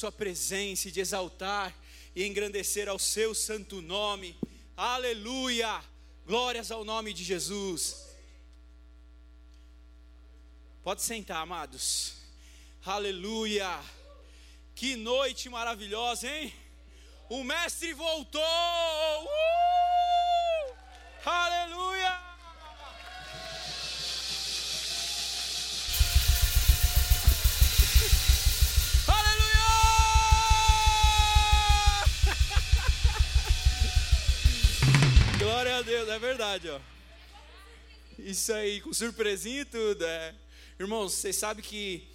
Sua presença e de exaltar e engrandecer ao Seu santo nome. Aleluia! Glórias ao nome de Jesus. Pode sentar, amados. Aleluia! Que noite maravilhosa, hein? O Mestre voltou! Uh! Aleluia! Deus, é verdade, ó. Isso aí, com surpresinha e tudo, é. Irmãos, vocês sabem que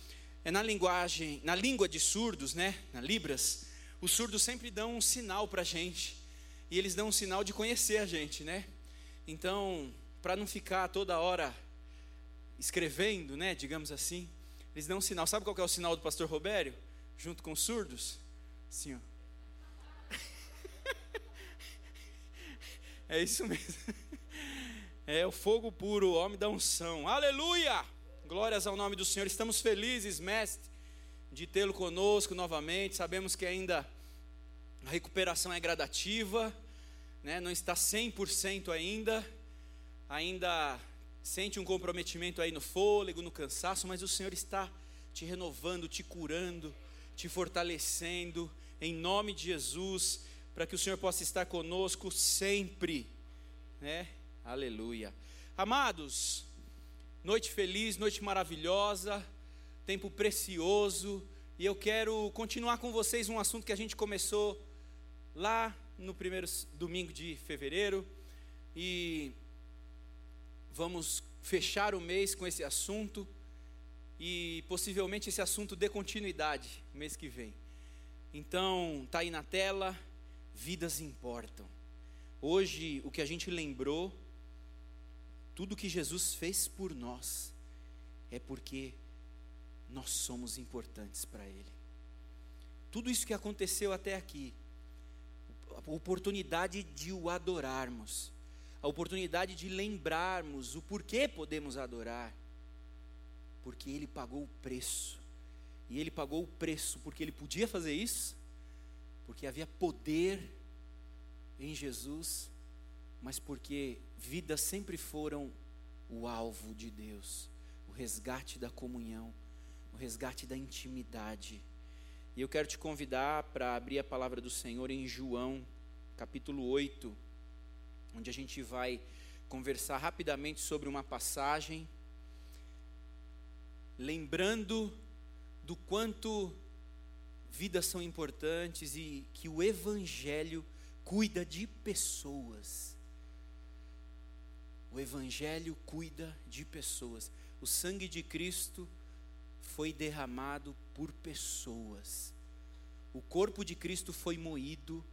é na linguagem, na língua de surdos, né, na Libras, os surdos sempre dão um sinal para a gente, e eles dão um sinal de conhecer a gente, né? Então, para não ficar toda hora escrevendo, né, digamos assim, eles dão um sinal. Sabe qual é o sinal do pastor Robério? Junto com os surdos? Assim, ó. É isso mesmo. É o fogo puro, o homem da unção. Aleluia! Glórias ao nome do Senhor. Estamos felizes, mestre, de tê-lo conosco novamente. Sabemos que ainda a recuperação é gradativa, né? não está 100% ainda. Ainda sente um comprometimento aí no fôlego, no cansaço, mas o Senhor está te renovando, te curando, te fortalecendo, em nome de Jesus, para que o Senhor possa estar conosco sempre, né? Aleluia. Amados, Noite feliz, noite maravilhosa, tempo precioso, e eu quero continuar com vocês um assunto que a gente começou lá no primeiro domingo de fevereiro, e vamos fechar o mês com esse assunto, e possivelmente esse assunto dê continuidade mês que vem. Então, tá aí na tela, vidas importam. Hoje, o que a gente lembrou tudo que Jesus fez por nós é porque nós somos importantes para Ele. Tudo isso que aconteceu até aqui, a oportunidade de o adorarmos, a oportunidade de lembrarmos o porquê podemos adorar, porque Ele pagou o preço, e Ele pagou o preço porque Ele podia fazer isso, porque havia poder em Jesus mas porque vidas sempre foram o alvo de Deus, o resgate da comunhão, o resgate da intimidade. E eu quero te convidar para abrir a palavra do Senhor em João, capítulo 8, onde a gente vai conversar rapidamente sobre uma passagem, lembrando do quanto vidas são importantes e que o Evangelho cuida de pessoas. O Evangelho cuida de pessoas. O sangue de Cristo foi derramado por pessoas. O corpo de Cristo foi moído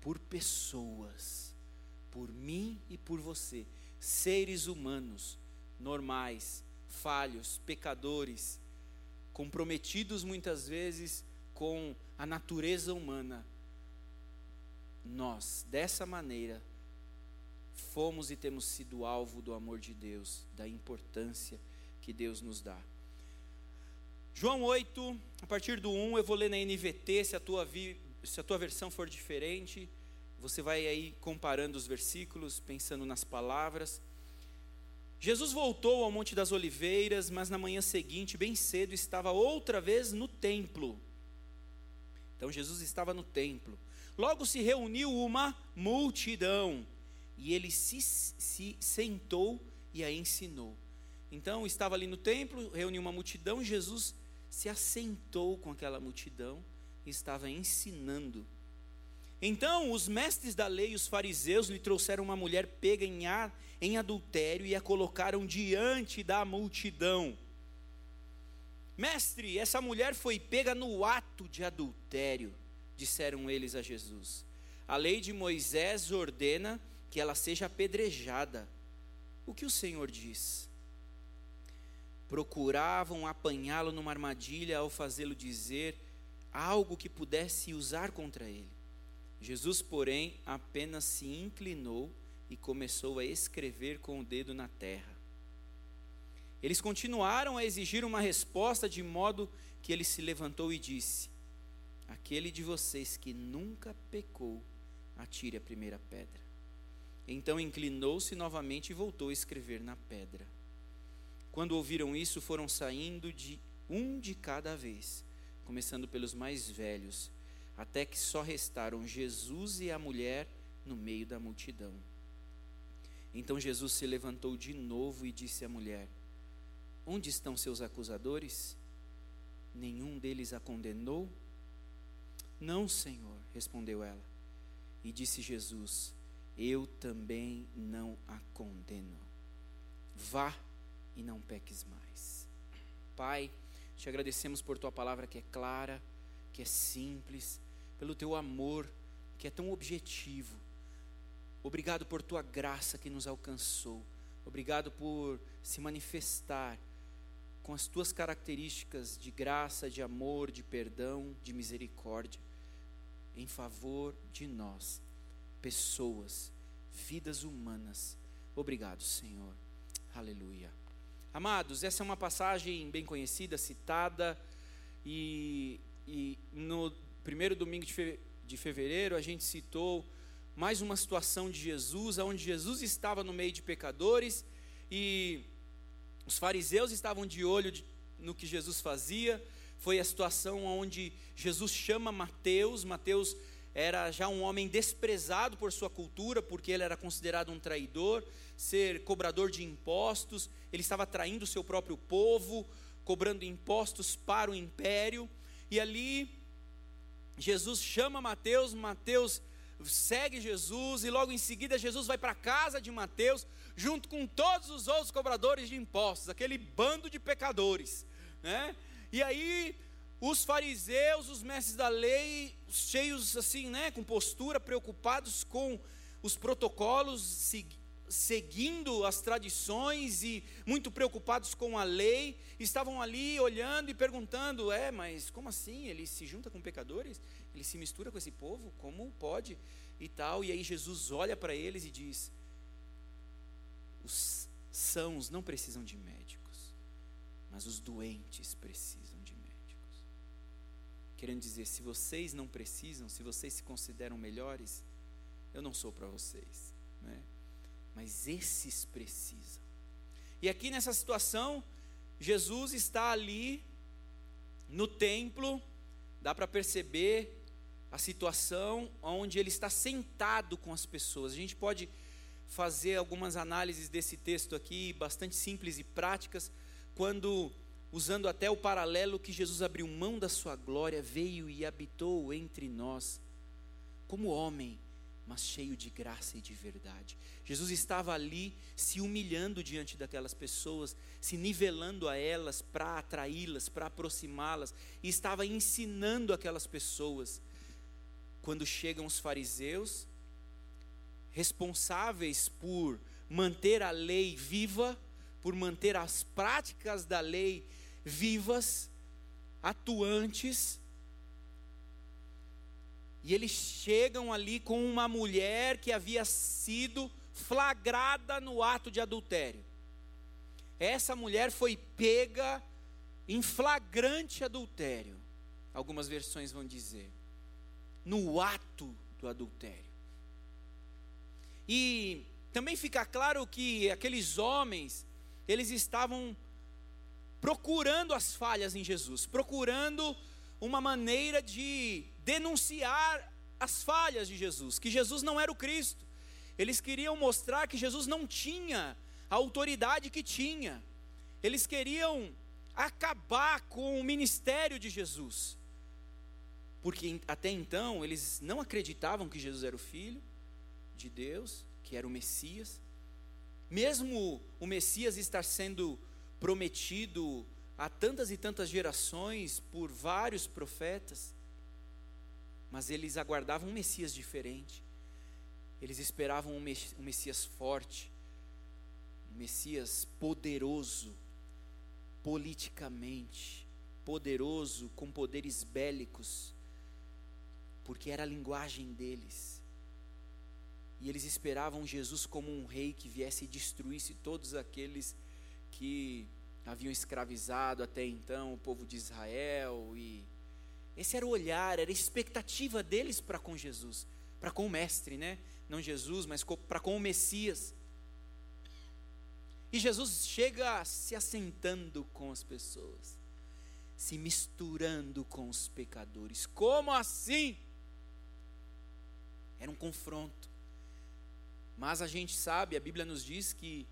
por pessoas. Por mim e por você. Seres humanos, normais, falhos, pecadores, comprometidos muitas vezes com a natureza humana. Nós, dessa maneira, fomos e temos sido alvo do amor de Deus, da importância que Deus nos dá. João 8, a partir do 1, eu vou ler na NVT, se a tua, vi, se a tua versão for diferente, você vai aí comparando os versículos, pensando nas palavras. Jesus voltou ao Monte das Oliveiras, mas na manhã seguinte, bem cedo, estava outra vez no templo. Então Jesus estava no templo. Logo se reuniu uma multidão e ele se, se sentou e a ensinou. Então estava ali no templo, reuniu uma multidão, Jesus se assentou com aquela multidão e estava ensinando. Então os mestres da lei, os fariseus, lhe trouxeram uma mulher pega em, ar, em adultério e a colocaram diante da multidão. Mestre, essa mulher foi pega no ato de adultério, disseram eles a Jesus. A lei de Moisés ordena que ela seja apedrejada. O que o Senhor diz? Procuravam apanhá-lo numa armadilha ao fazê-lo dizer algo que pudesse usar contra ele. Jesus, porém, apenas se inclinou e começou a escrever com o dedo na terra. Eles continuaram a exigir uma resposta, de modo que ele se levantou e disse: Aquele de vocês que nunca pecou, atire a primeira pedra. Então inclinou-se novamente e voltou a escrever na pedra. Quando ouviram isso, foram saindo de um de cada vez, começando pelos mais velhos, até que só restaram Jesus e a mulher no meio da multidão. Então Jesus se levantou de novo e disse à mulher: Onde estão seus acusadores? Nenhum deles a condenou? Não, Senhor, respondeu ela. E disse Jesus: Eu também não a condeno. Vá e não peques mais. Pai, te agradecemos por tua palavra que é clara, que é simples, pelo teu amor que é tão objetivo. Obrigado por tua graça que nos alcançou. Obrigado por se manifestar com as tuas características de graça, de amor, de perdão, de misericórdia, em favor de nós, pessoas, vidas humanas. Obrigado, Senhor. Aleluia. Amados, essa é uma passagem bem conhecida, citada, e, e no primeiro domingo de fevereiro a gente citou mais uma situação de Jesus, onde Jesus estava no meio de pecadores e os fariseus estavam de olho no que Jesus fazia. Foi a situação onde Jesus chama Mateus. Mateus era já um homem desprezado por sua cultura, porque ele era considerado um traidor, ser cobrador de impostos. Ele estava traindo o seu próprio povo, cobrando impostos para o império. E ali Jesus chama Mateus, Mateus segue Jesus e logo em seguida Jesus vai para a casa de Mateus, junto com todos os outros cobradores de impostos, aquele bando de pecadores, né? E aí os fariseus, os mestres da lei, cheios assim, né, com postura, preocupados com os protocolos, seguindo as tradições e muito preocupados com a lei, estavam ali olhando e perguntando: é, mas como assim? Ele se junta com pecadores? Ele se mistura com esse povo? Como pode? E tal. E aí Jesus olha para eles e diz: os sãos não precisam de médicos, mas os doentes precisam de médicos. Querendo dizer, se vocês não precisam, se vocês se consideram melhores, eu não sou para vocês, né? mas esses precisam. E aqui nessa situação, Jesus está ali no templo, dá para perceber a situação onde ele está sentado com as pessoas. A gente pode fazer algumas análises desse texto aqui, bastante simples e práticas, quando, usando até o paralelo que Jesus abriu mão da sua glória, veio e habitou entre nós, como homem, mas cheio de graça e de verdade. Jesus estava ali se humilhando diante daquelas pessoas, se nivelando a elas para atraí-las, para aproximá-las, e estava ensinando aquelas pessoas. Quando chegam os fariseus, responsáveis por manter a lei viva, por manter as práticas da lei vivas, atuantes, e eles chegam ali com uma mulher que havia sido flagrada no ato de adultério. Essa mulher foi pega em flagrante adultério. Algumas versões vão dizer. No ato do adultério. E também fica claro que aqueles homens, eles estavam procurando as falhas em Jesus, procurando uma maneira de denunciar as falhas de Jesus, que Jesus não era o Cristo. Eles queriam mostrar que Jesus não tinha a autoridade que tinha. Eles queriam acabar com o ministério de Jesus. Porque até então eles não acreditavam que Jesus era o filho de Deus, que era o Messias. Mesmo o Messias estar sendo prometido há tantas e tantas gerações por vários profetas, mas eles aguardavam um Messias diferente. Eles esperavam um Messias forte, um Messias poderoso, politicamente, poderoso, com poderes bélicos, porque era a linguagem deles. E eles esperavam Jesus como um rei que viesse e destruísse todos aqueles que haviam escravizado até então o povo de Israel e Esse era o olhar, era a expectativa deles para com Jesus, para com o Mestre, né? Não Jesus, mas para com o Messias. E Jesus chega se assentando com as pessoas, se misturando com os pecadores. Como assim? Era um confronto. Mas a gente sabe, a Bíblia nos diz que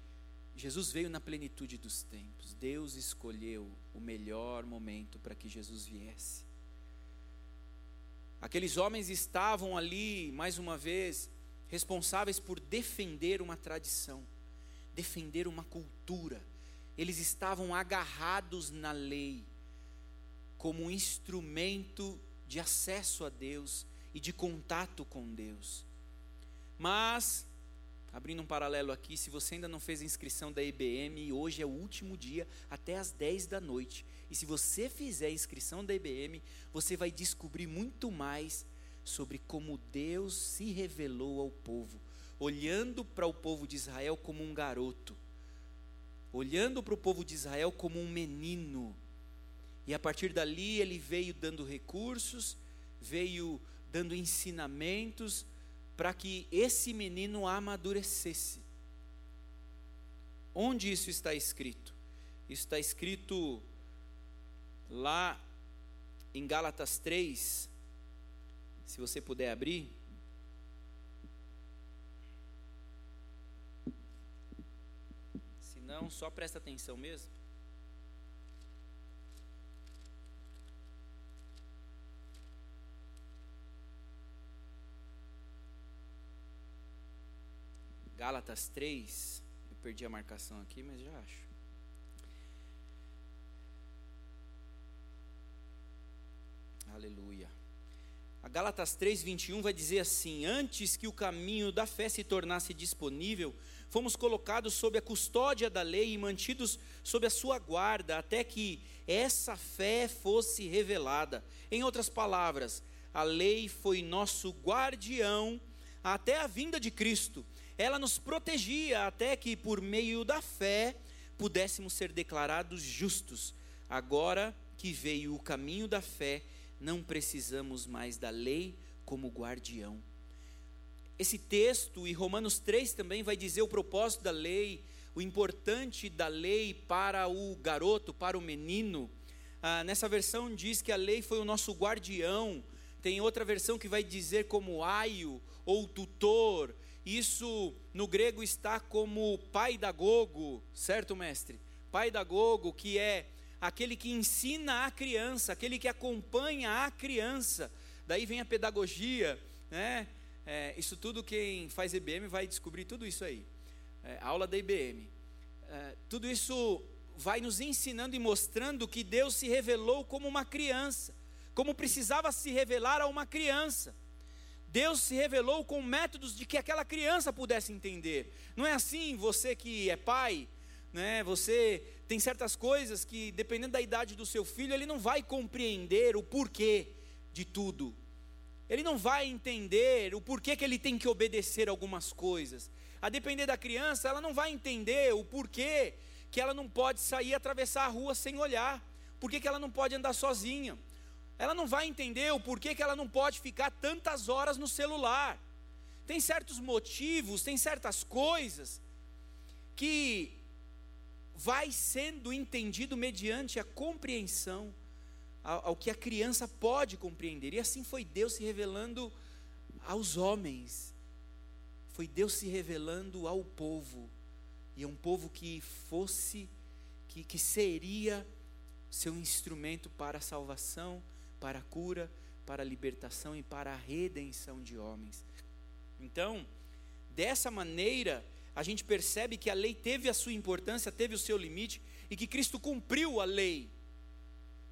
Jesus veio na plenitude dos tempos. Deus escolheu o melhor momento para que Jesus viesse. Aqueles homens estavam ali, mais uma vez, responsáveis por defender uma tradição, defender uma cultura. Eles estavam agarrados na lei como um instrumento de acesso a Deus e de contato com Deus. Mas abrindo um paralelo aqui, se você ainda não fez a inscrição da IBM, hoje é o último dia, até às 10 da noite. E se você fizer a inscrição da IBM, você vai descobrir muito mais sobre como Deus se revelou ao povo, olhando para o povo de Israel como um garoto, olhando para o povo de Israel como um menino. E a partir dali ele veio dando recursos, veio dando ensinamentos, para que esse menino amadurecesse. Onde isso está escrito? Isso está escrito lá em Gálatas 3, se você puder abrir. Se não, só presta atenção mesmo. Gálatas 3, eu perdi a marcação aqui, mas já acho. Aleluia. A Gálatas 3, 21 vai dizer assim: Antes que o caminho da fé se tornasse disponível, fomos colocados sob a custódia da lei e mantidos sob a sua guarda, até que essa fé fosse revelada. Em outras palavras, a lei foi nosso guardião até a vinda de Cristo ela nos protegia até que, por meio da fé, pudéssemos ser declarados justos. Agora que veio o caminho da fé, não precisamos mais da lei como guardião. Esse texto, e Romanos 3 também vai dizer o propósito da lei, o importante da lei para o garoto, para o menino. Ah, nessa versão diz que a lei foi o nosso guardião. Tem outra versão que vai dizer como aio ou tutor. Isso no grego está como pai da gogo, certo, mestre? Pai da gogo, que é aquele que ensina a criança, aquele que acompanha a criança. Daí vem a pedagogia, né? É, isso tudo quem faz IBM vai descobrir tudo isso aí. É, aula da IBM. É, tudo isso vai nos ensinando e mostrando que Deus se revelou como uma criança, como precisava se revelar a uma criança. Deus se revelou com métodos de que aquela criança pudesse entender. Não é assim, você que é pai, né? Você tem certas coisas que, dependendo da idade do seu filho, ele não vai compreender o porquê de tudo. Ele não vai entender o porquê que ele tem que obedecer algumas coisas. A depender da criança, ela não vai entender o porquê que ela não pode sair e atravessar a rua sem olhar. Por que ela não pode andar sozinha? Ela não vai entender o porquê que ela não pode ficar tantas horas no celular. Tem certos motivos, tem certas coisas que vai sendo entendido mediante a compreensão ao, que a criança pode compreender. E assim foi Deus se revelando aos homens. Foi Deus se revelando ao povo. E é um povo que fosse, que, que seria seu instrumento para a salvação para a cura, para a libertação e para a redenção de homens. Então, dessa maneira, a gente percebe que a lei teve a sua importância, teve o seu limite e que Cristo cumpriu a lei.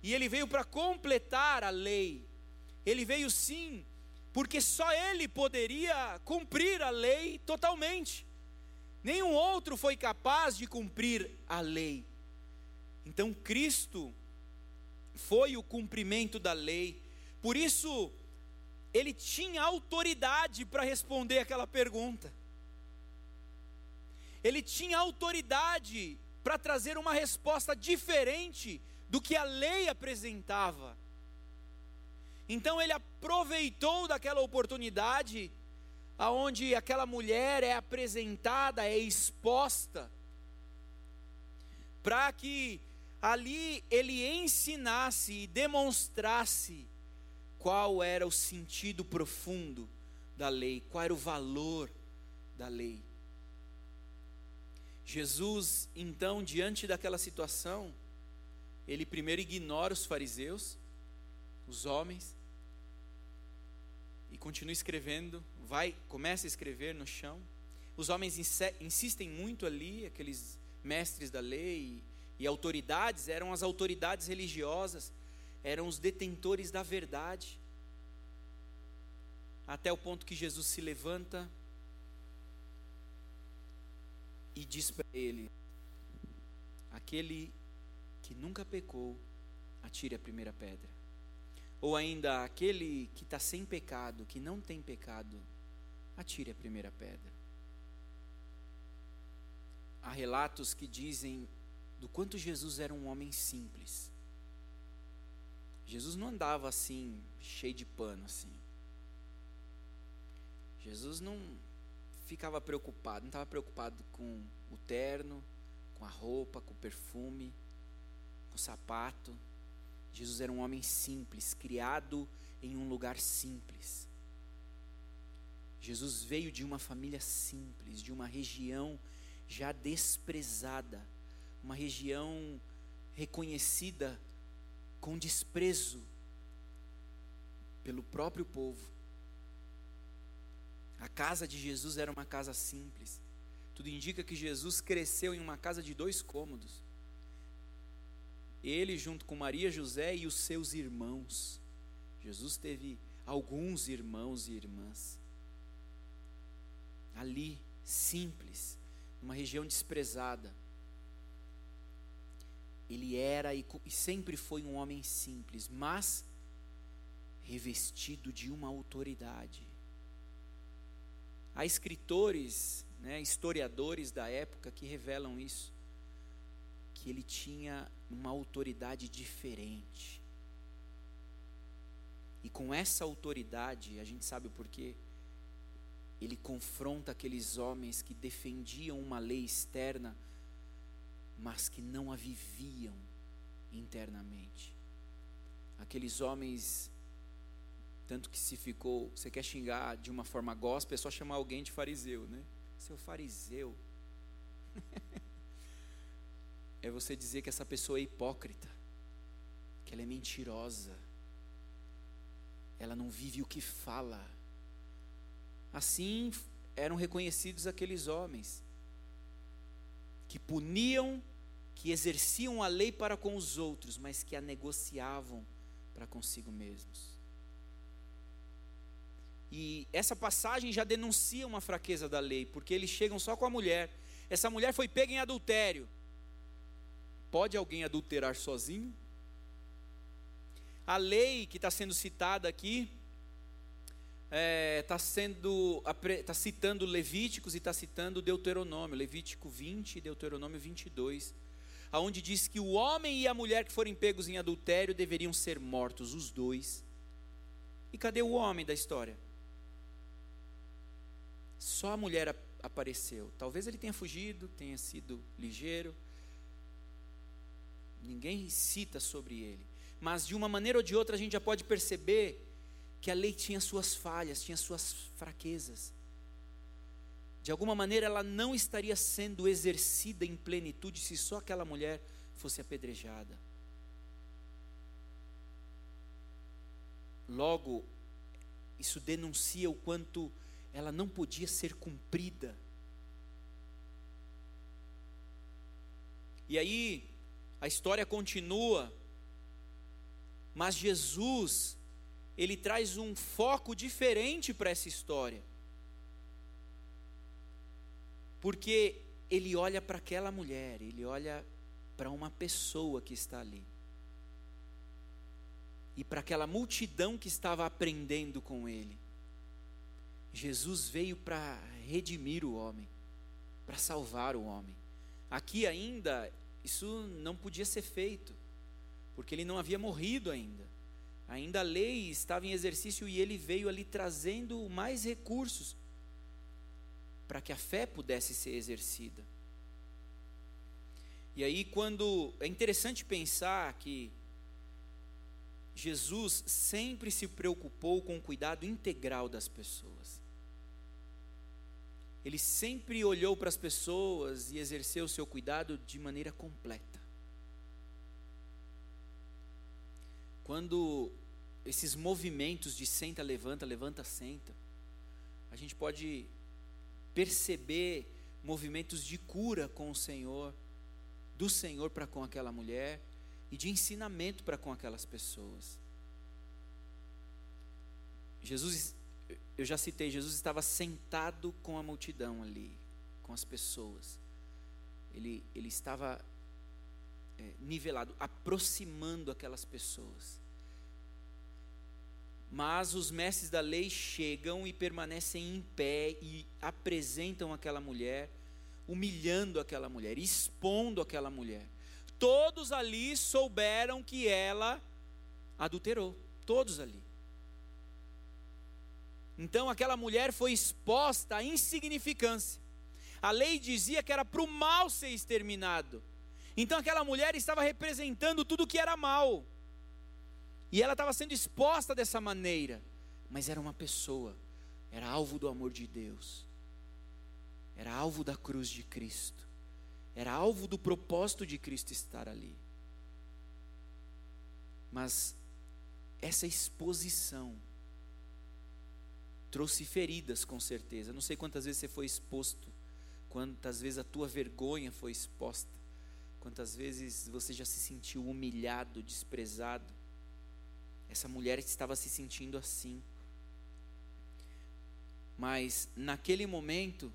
E ele veio para completar a lei. Ele veio sim, porque só ele poderia cumprir a lei totalmente. Nenhum outro foi capaz de cumprir a lei. Então Cristo foi o cumprimento da lei. Por isso, ele tinha autoridade para responder aquela pergunta. Ele tinha autoridade para trazer uma resposta diferente do que a lei apresentava. Então ele aproveitou daquela oportunidade aonde aquela mulher é apresentada, é exposta, para que ali ele ensinasse e demonstrasse qual era o sentido profundo da lei, qual era o valor da lei. Jesus, então, diante daquela situação, ele primeiro ignora os fariseus, os homens, e continua escrevendo, vai, começa a escrever no chão. Os homens insistem muito ali, aqueles mestres da lei e autoridades, eram as autoridades religiosas, eram os detentores da verdade. Até o ponto que Jesus se levanta e diz para ele: Aquele que nunca pecou, atire a primeira pedra. Ou ainda, aquele que está sem pecado, que não tem pecado, atire a primeira pedra. Há relatos que dizem do quanto Jesus era um homem simples. Jesus não andava assim, cheio de pano assim. Jesus não ficava preocupado, não estava preocupado com o terno, com a roupa, com o perfume, com o sapato. Jesus era um homem simples, criado em um lugar simples. Jesus veio de uma família simples, de uma região já desprezada, uma região reconhecida com desprezo pelo próprio povo. A casa de Jesus era uma casa simples. Tudo indica que Jesus cresceu em uma casa de dois cômodos. Ele, junto com Maria, José e os seus irmãos. Jesus teve alguns irmãos e irmãs. Ali, simples, numa região desprezada. Ele era e sempre foi um homem simples, mas revestido de uma autoridade. Há escritores, né, historiadores da época que revelam isso, que ele tinha uma autoridade diferente. E com essa autoridade, a gente sabe o porquê, ele confronta aqueles homens que defendiam uma lei externa, mas que não a viviam internamente. Aqueles homens tanto que se ficou, você quer xingar de uma forma gospel, é só chamar alguém de fariseu, né? Seu fariseu. é você dizer que essa pessoa é hipócrita, que ela é mentirosa, ela não vive o que fala. Assim eram reconhecidos aqueles homens que puniam, que exerciam a lei para com os outros, mas que a negociavam para consigo mesmos. E essa passagem já denuncia uma fraqueza da lei, porque eles chegam só com a mulher. Essa mulher foi pega em adultério. Pode alguém adulterar sozinho? A lei que está sendo citada aqui está é, tá sendo está citando Levíticos e está citando Deuteronômio, Levítico 20 e Deuteronômio 22, aonde diz que o homem e a mulher que forem pegos em adultério deveriam ser mortos, os dois. E cadê o homem da história? Só a mulher apareceu. Talvez ele tenha fugido, tenha sido ligeiro. Ninguém cita sobre ele. Mas de uma maneira ou de outra a gente já pode perceber que a lei tinha suas falhas, tinha suas fraquezas. De alguma maneira ela não estaria sendo exercida em plenitude se só aquela mulher fosse apedrejada. Logo, isso denuncia o quanto ela não podia ser cumprida. E aí, a história continua, mas Jesus, ele traz um foco diferente para essa história. Porque ele olha para aquela mulher, ele olha para uma pessoa que está ali. E para aquela multidão que estava aprendendo com ele. Jesus veio para redimir o homem, para salvar o homem. Aqui ainda, isso não podia ser feito, porque ele não havia morrido ainda. Ainda a lei estava em exercício e ele veio ali trazendo mais recursos para que a fé pudesse ser exercida. E aí, quando. É interessante pensar que Jesus sempre se preocupou com o cuidado integral das pessoas. Ele sempre olhou para as pessoas e exerceu o seu cuidado de maneira completa. Quando esses movimentos de senta, levanta, levanta, senta, a gente pode perceber movimentos de cura com o Senhor, do Senhor para com aquela mulher e de ensinamento para com aquelas pessoas. Jesus, eu já citei, Jesus estava sentado com a multidão ali, com as pessoas. Ele, ele estava é, nivelado, aproximando aquelas pessoas. Mas os mestres da lei chegam e permanecem em pé e apresentam aquela mulher, humilhando aquela mulher, expondo aquela mulher. Todos ali souberam que ela adulterou, todos ali. Então aquela mulher foi exposta à insignificância. A lei dizia que era para o mal ser exterminado. Então aquela mulher estava representando tudo que era mal. E ela estava sendo exposta dessa maneira. Mas era uma pessoa, era alvo do amor de Deus, era alvo da cruz de Cristo, era alvo do propósito de Cristo estar ali. Mas essa exposição trouxe feridas, com certeza. Não sei quantas vezes você foi exposto, quantas vezes a tua vergonha foi exposta, quantas vezes você já se sentiu humilhado, desprezado. Essa mulher estava se sentindo assim. Mas naquele momento,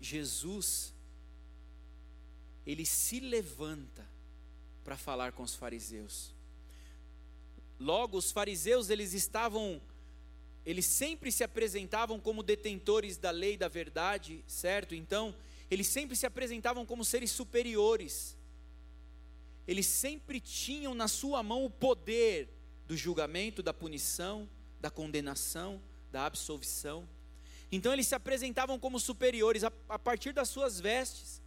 Jesus, ele se levanta para falar com os fariseus. Logo, os fariseus, eles estavam, eles sempre se apresentavam como detentores da lei da verdade, certo? Então, eles sempre se apresentavam como seres superiores eles sempre tinham na sua mão o poder do julgamento, da punição, da condenação, da absolvição. Então eles se apresentavam como superiores a, a partir das suas vestes.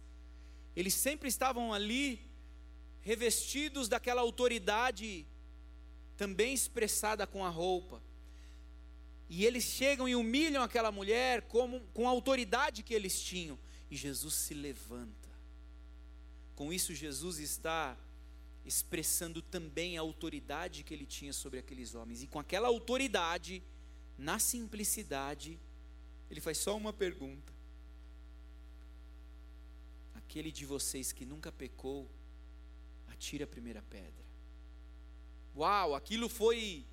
Eles sempre estavam ali revestidos daquela autoridade também expressada com a roupa. E eles chegam e humilham aquela mulher como, com a autoridade que eles tinham. E Jesus se levanta. Com isso, Jesus está expressando também a autoridade que ele tinha sobre aqueles homens. E com aquela autoridade, na simplicidade, ele faz só uma pergunta: Aquele de vocês que nunca pecou, atire a primeira pedra. Uau, aquilo foi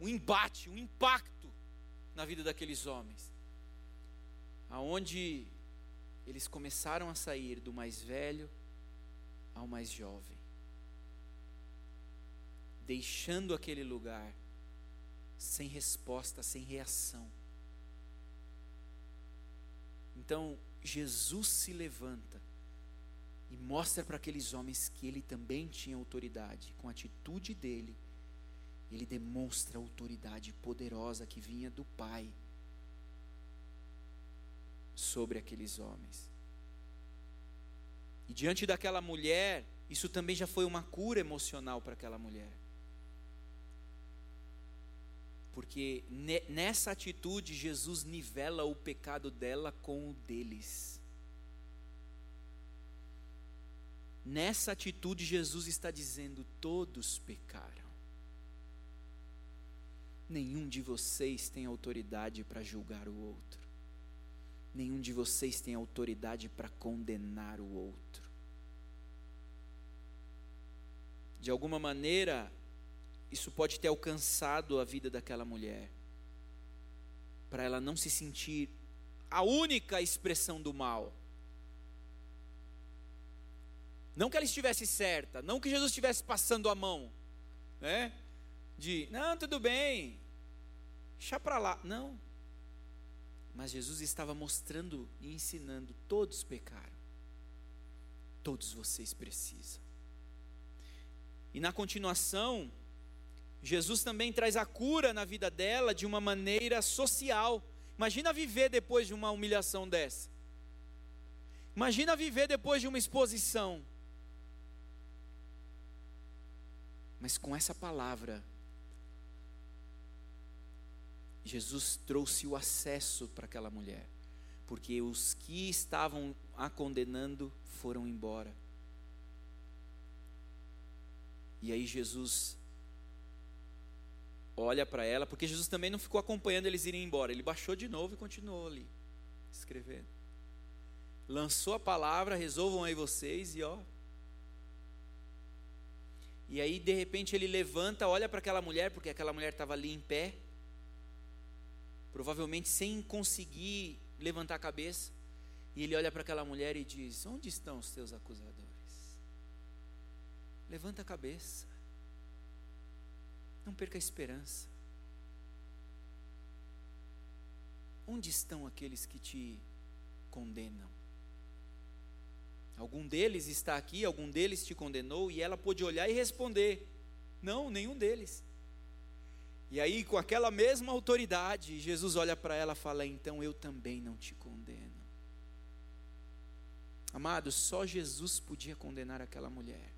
um embate, um impacto na vida daqueles homens. Aonde eles começaram a sair do mais velho ao mais jovem, deixando aquele lugar sem resposta, sem reação. Então, Jesus se levanta e mostra para aqueles homens que ele também tinha autoridade. Com a atitude dele, ele demonstra a autoridade poderosa que vinha do Pai sobre aqueles homens. E diante daquela mulher, isso também já foi uma cura emocional para aquela mulher. Porque nessa atitude Jesus nivela o pecado dela com o deles. Nessa atitude Jesus está dizendo: todos pecaram. Nenhum de vocês tem autoridade para julgar o outro nenhum de vocês tem autoridade para condenar o outro. De alguma maneira, isso pode ter alcançado a vida daquela mulher, para ela não se sentir a única expressão do mal. Não que ela estivesse certa, não que Jesus estivesse passando a mão, né? De, não, tudo bem, deixa para lá. Não, mas Jesus estava mostrando e ensinando: todos pecaram, todos vocês precisam. E na continuação, Jesus também traz a cura na vida dela de uma maneira social. Imagina viver depois de uma humilhação dessa. Imagina viver depois de uma exposição. Mas com essa palavra, Jesus trouxe o acesso para aquela mulher, porque os que estavam a condenando foram embora. E aí Jesus olha para ela, porque Jesus também não ficou acompanhando eles irem embora, ele baixou de novo e continuou ali, escrevendo. Lançou a palavra, resolvam aí vocês e ó. E aí de repente ele levanta, olha para aquela mulher, porque aquela mulher estava ali em pé, provavelmente sem conseguir levantar a cabeça. E ele olha para aquela mulher e diz: Onde estão os teus acusadores? Levanta a cabeça. Não perca a esperança. Onde estão aqueles que te condenam? Algum deles está aqui, algum deles te condenou, e ela pôde olhar e responder: Não, nenhum deles. E aí, com aquela mesma autoridade, Jesus olha para ela e fala: Então eu também não te condeno. Amados, só Jesus podia condenar aquela mulher.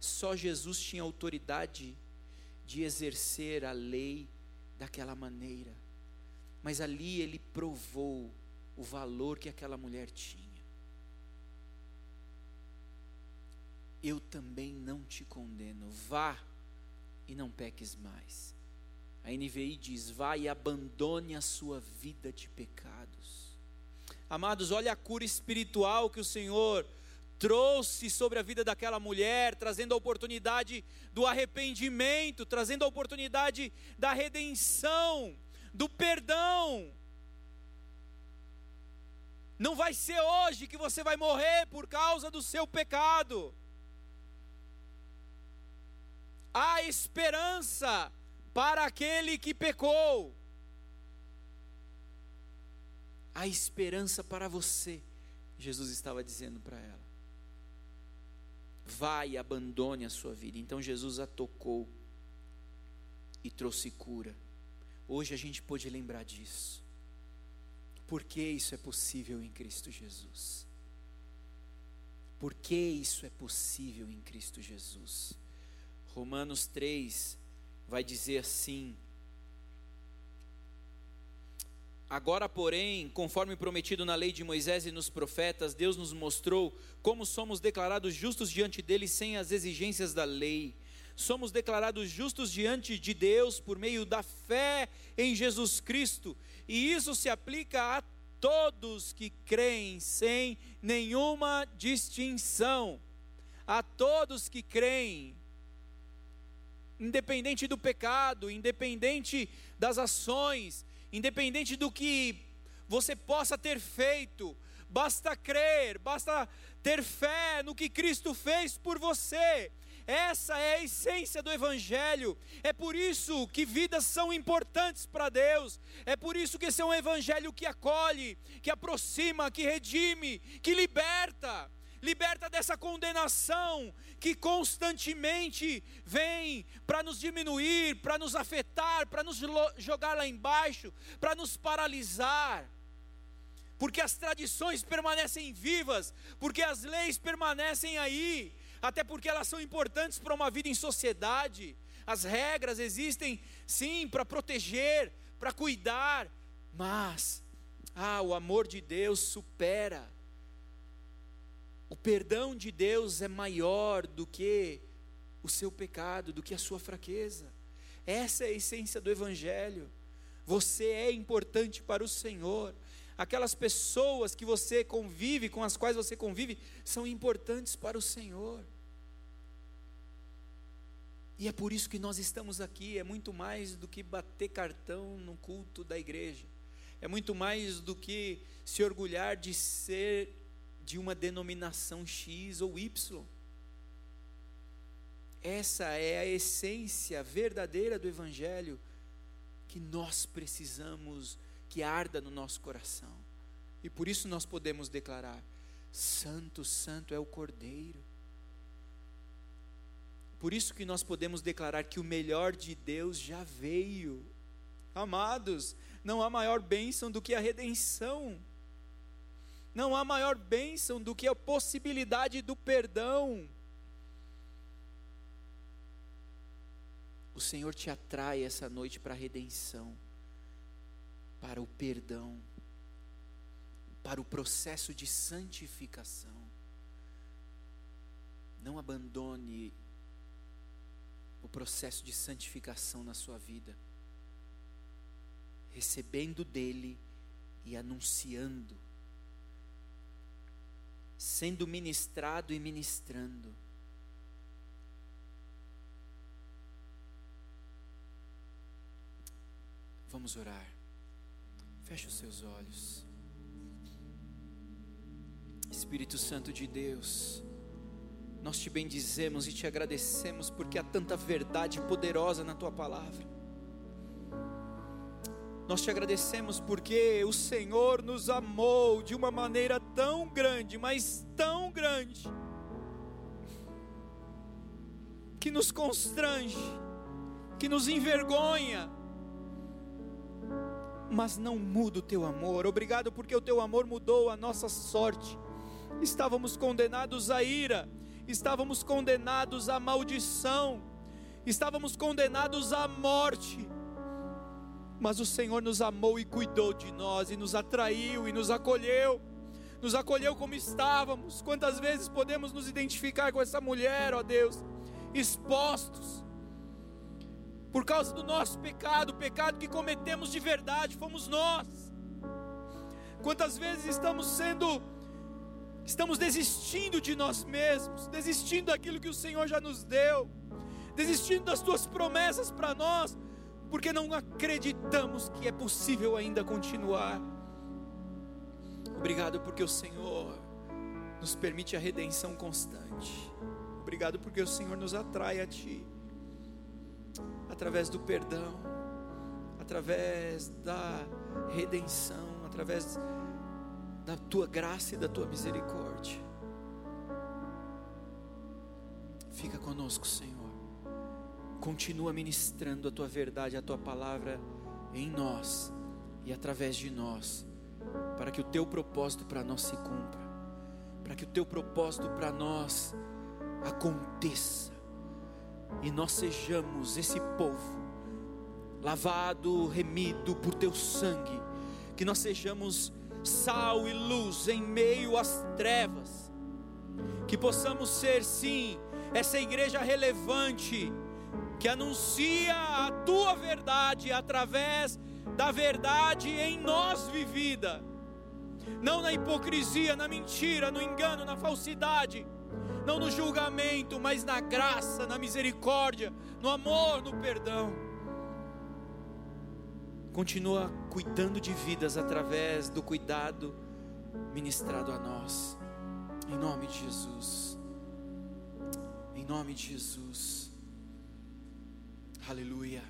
Só Jesus tinha autoridade de exercer a lei daquela maneira. Mas ali ele provou o valor que aquela mulher tinha. Eu também não te condeno. Vá e não peques mais. A NVI diz: vá e abandone a sua vida de pecados. Amados, olha a cura espiritual que o Senhor trouxe sobre a vida daquela mulher, trazendo a oportunidade do arrependimento, trazendo a oportunidade da redenção, do perdão. Não vai ser hoje que você vai morrer por causa do seu pecado. Há esperança para aquele que pecou. Há esperança para você, Jesus estava dizendo para ela. Vai e abandone a sua vida. Então Jesus a tocou e trouxe cura. Hoje a gente pode lembrar disso. Porque isso é possível em Cristo Jesus. Porque isso é possível em Cristo Jesus. Romanos 3 vai dizer assim: Agora, porém, conforme prometido na lei de Moisés e nos profetas, Deus nos mostrou como somos declarados justos diante dele sem as exigências da lei. Somos declarados justos diante de Deus por meio da fé em Jesus Cristo, e isso se aplica a todos que creem sem nenhuma distinção. A todos que creem, independente do pecado, independente das ações, independente do que você possa ter feito, basta crer, basta ter fé no que Cristo fez por você. Essa é a essência do Evangelho. É por isso que vidas são importantes para Deus. É por isso que esse é um Evangelho que acolhe, que aproxima, que redime, que liberta liberta dessa condenação que constantemente vem para nos diminuir, para nos afetar, para nos jogar lá embaixo, para nos paralisar. Porque as tradições permanecem vivas, porque as leis permanecem aí, até porque elas são importantes para uma vida em sociedade. As regras existem, sim, para proteger, para cuidar, mas, ah, o amor de Deus supera o perdão de Deus é maior do que o seu pecado, do que a sua fraqueza. Essa é a essência do Evangelho. Você é importante para o Senhor. Aquelas pessoas que você convive, com as quais você convive, são importantes para o Senhor. E é por isso que nós estamos aqui. É muito mais do que bater cartão no culto da igreja. É muito mais do que se orgulhar de ser de uma denominação X ou Y. Essa é a essência verdadeira do Evangelho que nós precisamos que arda no nosso coração. E por isso nós podemos declarar: Santo, Santo é o Cordeiro. Por isso que nós podemos declarar que o melhor de Deus já veio. Amados, não há maior bênção do que a redenção. Não há maior bênção do que a possibilidade do perdão. O Senhor te atrai essa noite para a redenção, para o perdão, para o processo de santificação. Não abandone o processo de santificação na sua vida, recebendo dele e anunciando, sendo ministrado e ministrando. Vamos orar. Feche os seus olhos. Espírito Santo de Deus, nós te bendizemos e te agradecemos porque há tanta verdade poderosa na tua palavra. Nós te agradecemos porque o Senhor nos amou de uma maneira tão grande, mas tão grande, que nos constrange, que nos envergonha, mas não muda o teu amor. Obrigado porque o teu amor mudou a nossa sorte. Estávamos condenados à ira, estávamos condenados à maldição, estávamos condenados à morte. Mas o Senhor nos amou e cuidou de nós, e nos atraiu e nos acolheu, nos acolheu como estávamos. Quantas vezes podemos nos identificar com essa mulher, ó Deus, expostos, por causa do nosso pecado, o pecado que cometemos de verdade, fomos nós. Quantas vezes estamos sendo Estamos desistindo de nós mesmos, desistindo daquilo que o Senhor já nos deu, desistindo das tuas promessas para nós, porque não acreditamos que é possível ainda continuar. Obrigado porque o Senhor nos permite a redenção constante. Obrigado porque o Senhor nos atrai a Ti, através do perdão, através da redenção, através da tua graça e da tua misericórdia. Fica conosco, Senhor. Continua ministrando a tua verdade, a tua palavra em nós e através de nós, para que o teu propósito para nós se cumpra, para que o teu propósito para nós aconteça e nós sejamos esse povo lavado, remido por teu sangue, que nós sejamos sal e luz em meio às trevas. Que possamos ser, sim, essa igreja relevante que anuncia a tua verdade através da verdade em nós vivida, não na hipocrisia, na mentira, no engano, na falsidade, não no julgamento, mas na graça, na misericórdia, no amor, no perdão continua cuidando de vidas através do cuidado ministrado a nós. Em nome de Jesus. Em nome de Jesus. Aleluia.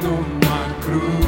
todo uma cruz.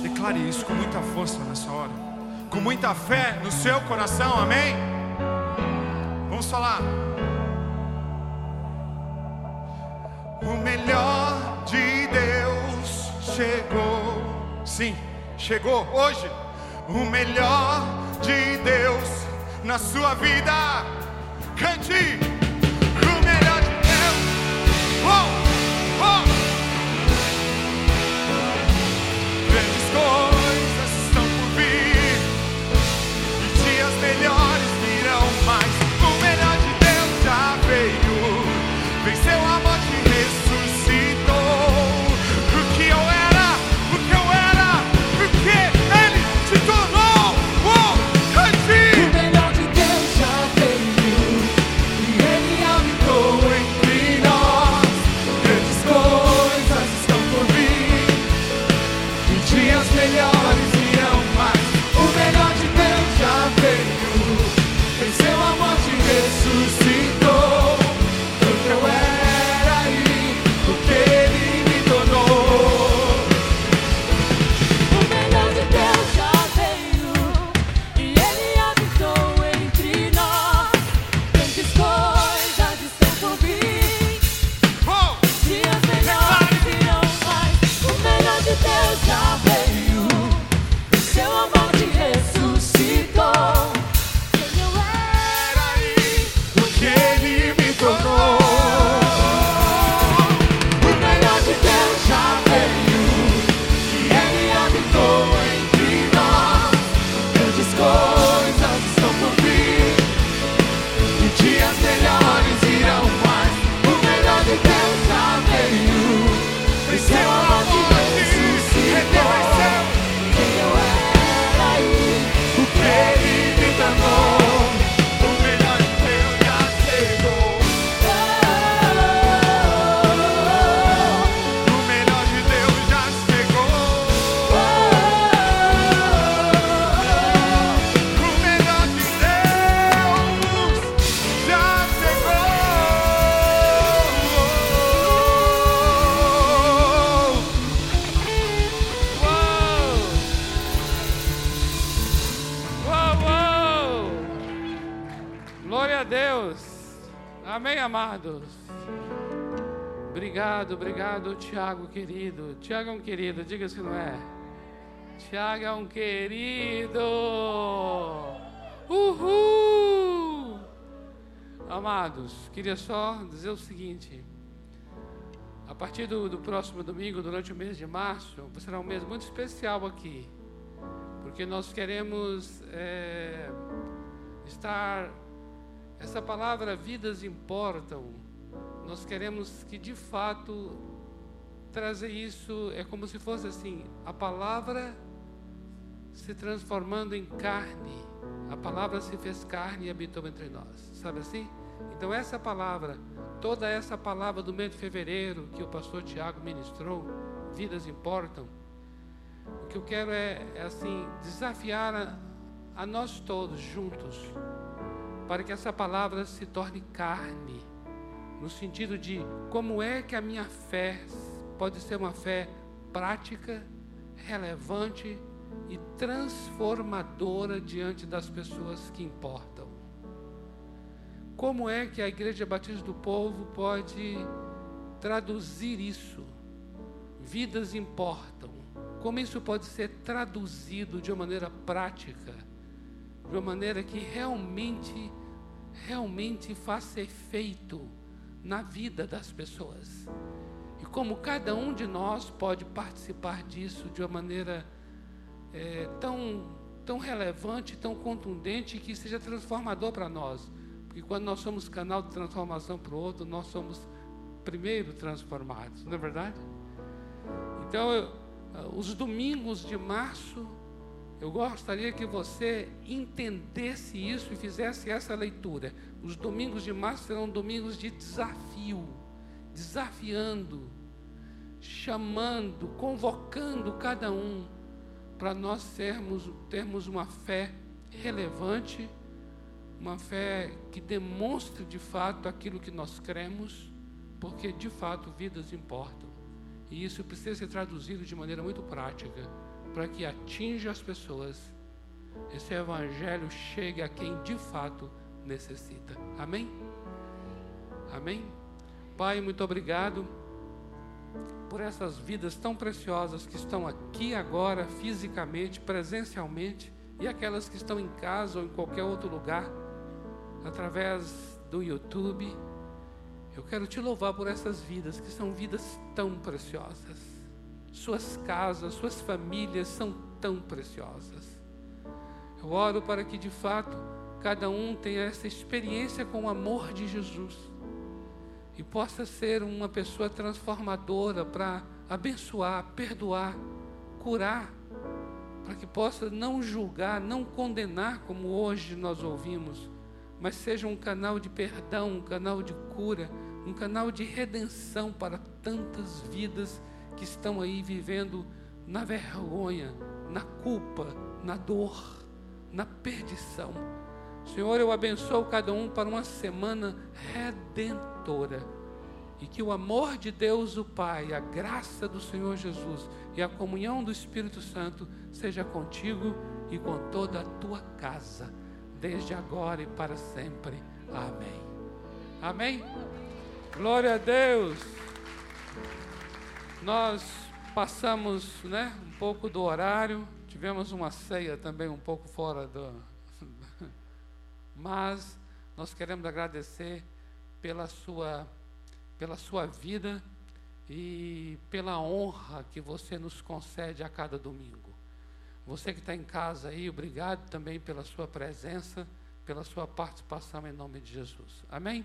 Declare isso com muita força nessa hora, com muita fé no seu coração, amém? Vamos falar. O melhor de Deus chegou. Sim, chegou hoje. O melhor de Deus na sua vida. Querido. Tiago é um querido, diga se não é. Tiago é um querido. Uhul! Amados, queria só dizer o seguinte. A partir do, do próximo domingo, durante o mês de março, será um mês muito especial aqui porque nós queremos é, estar. Essa palavra vidas importam. Nós queremos que de fato trazer isso é como se fosse assim a palavra se transformando em carne. A palavra se fez carne e habitou entre nós. Sabe assim? Então essa palavra, toda essa palavra do mês de fevereiro que o pastor Tiago ministrou, vidas importam. O que eu quero é, é, assim desafiar a, a nós todos juntos para que essa palavra se torne carne, no sentido de como é que a minha fé pode ser uma fé prática, relevante e transformadora diante das pessoas que importam. Como é que a Igreja Batista do Povo pode traduzir isso? Vidas importam. Como isso pode ser traduzido de uma maneira prática, de uma maneira que realmente, realmente faça efeito na vida das pessoas. E como cada um de nós pode participar disso de uma maneira é, tão, tão relevante, tão contundente, que seja transformador para nós. Porque quando nós somos canal de transformação para o outro, nós somos primeiro transformados, não é verdade? Então, eu, os domingos de março, eu gostaria que você entendesse isso e fizesse essa leitura. Os domingos de março serão domingos de desafio, desafiando, chamando, convocando cada um para nós sermos, termos uma fé relevante, uma fé que demonstre de fato aquilo que nós cremos, porque de fato vidas importam. E isso precisa ser traduzido de maneira muito prática, para que atinja as pessoas. Esse evangelho chegue a quem de fato necessita. Amém? Amém? Pai, muito obrigado por essas vidas tão preciosas que estão aqui agora, fisicamente, presencialmente, e aquelas que estão em casa ou em qualquer outro lugar, através do YouTube. Eu quero te louvar por essas vidas, que são vidas tão preciosas. Suas casas, suas famílias são tão preciosas. Eu oro para que de fato cada um tenha essa experiência com o amor de Jesus e possa ser uma pessoa transformadora para abençoar, perdoar, curar, para que possa não julgar, não condenar, como hoje nós ouvimos, mas seja um canal de perdão, um canal de cura, um canal de redenção para tantas vidas que estão aí vivendo na vergonha, na culpa, na dor, na perdição. Senhor, eu abençoo cada um para uma semana redentora. E que o amor de Deus, o Pai, a graça do Senhor Jesus e a comunhão do Espírito Santo seja contigo e com toda a tua casa, desde agora e para sempre. Amém. Amém. Glória a Deus. Nós passamos, né, um pouco do horário, tivemos uma ceia também um pouco fora do mas nós queremos agradecer pela sua, pela sua vida e pela honra que você nos concede a cada domingo. Você que está em casa aí, obrigado também pela sua presença, pela sua participação em nome de Jesus. Amém?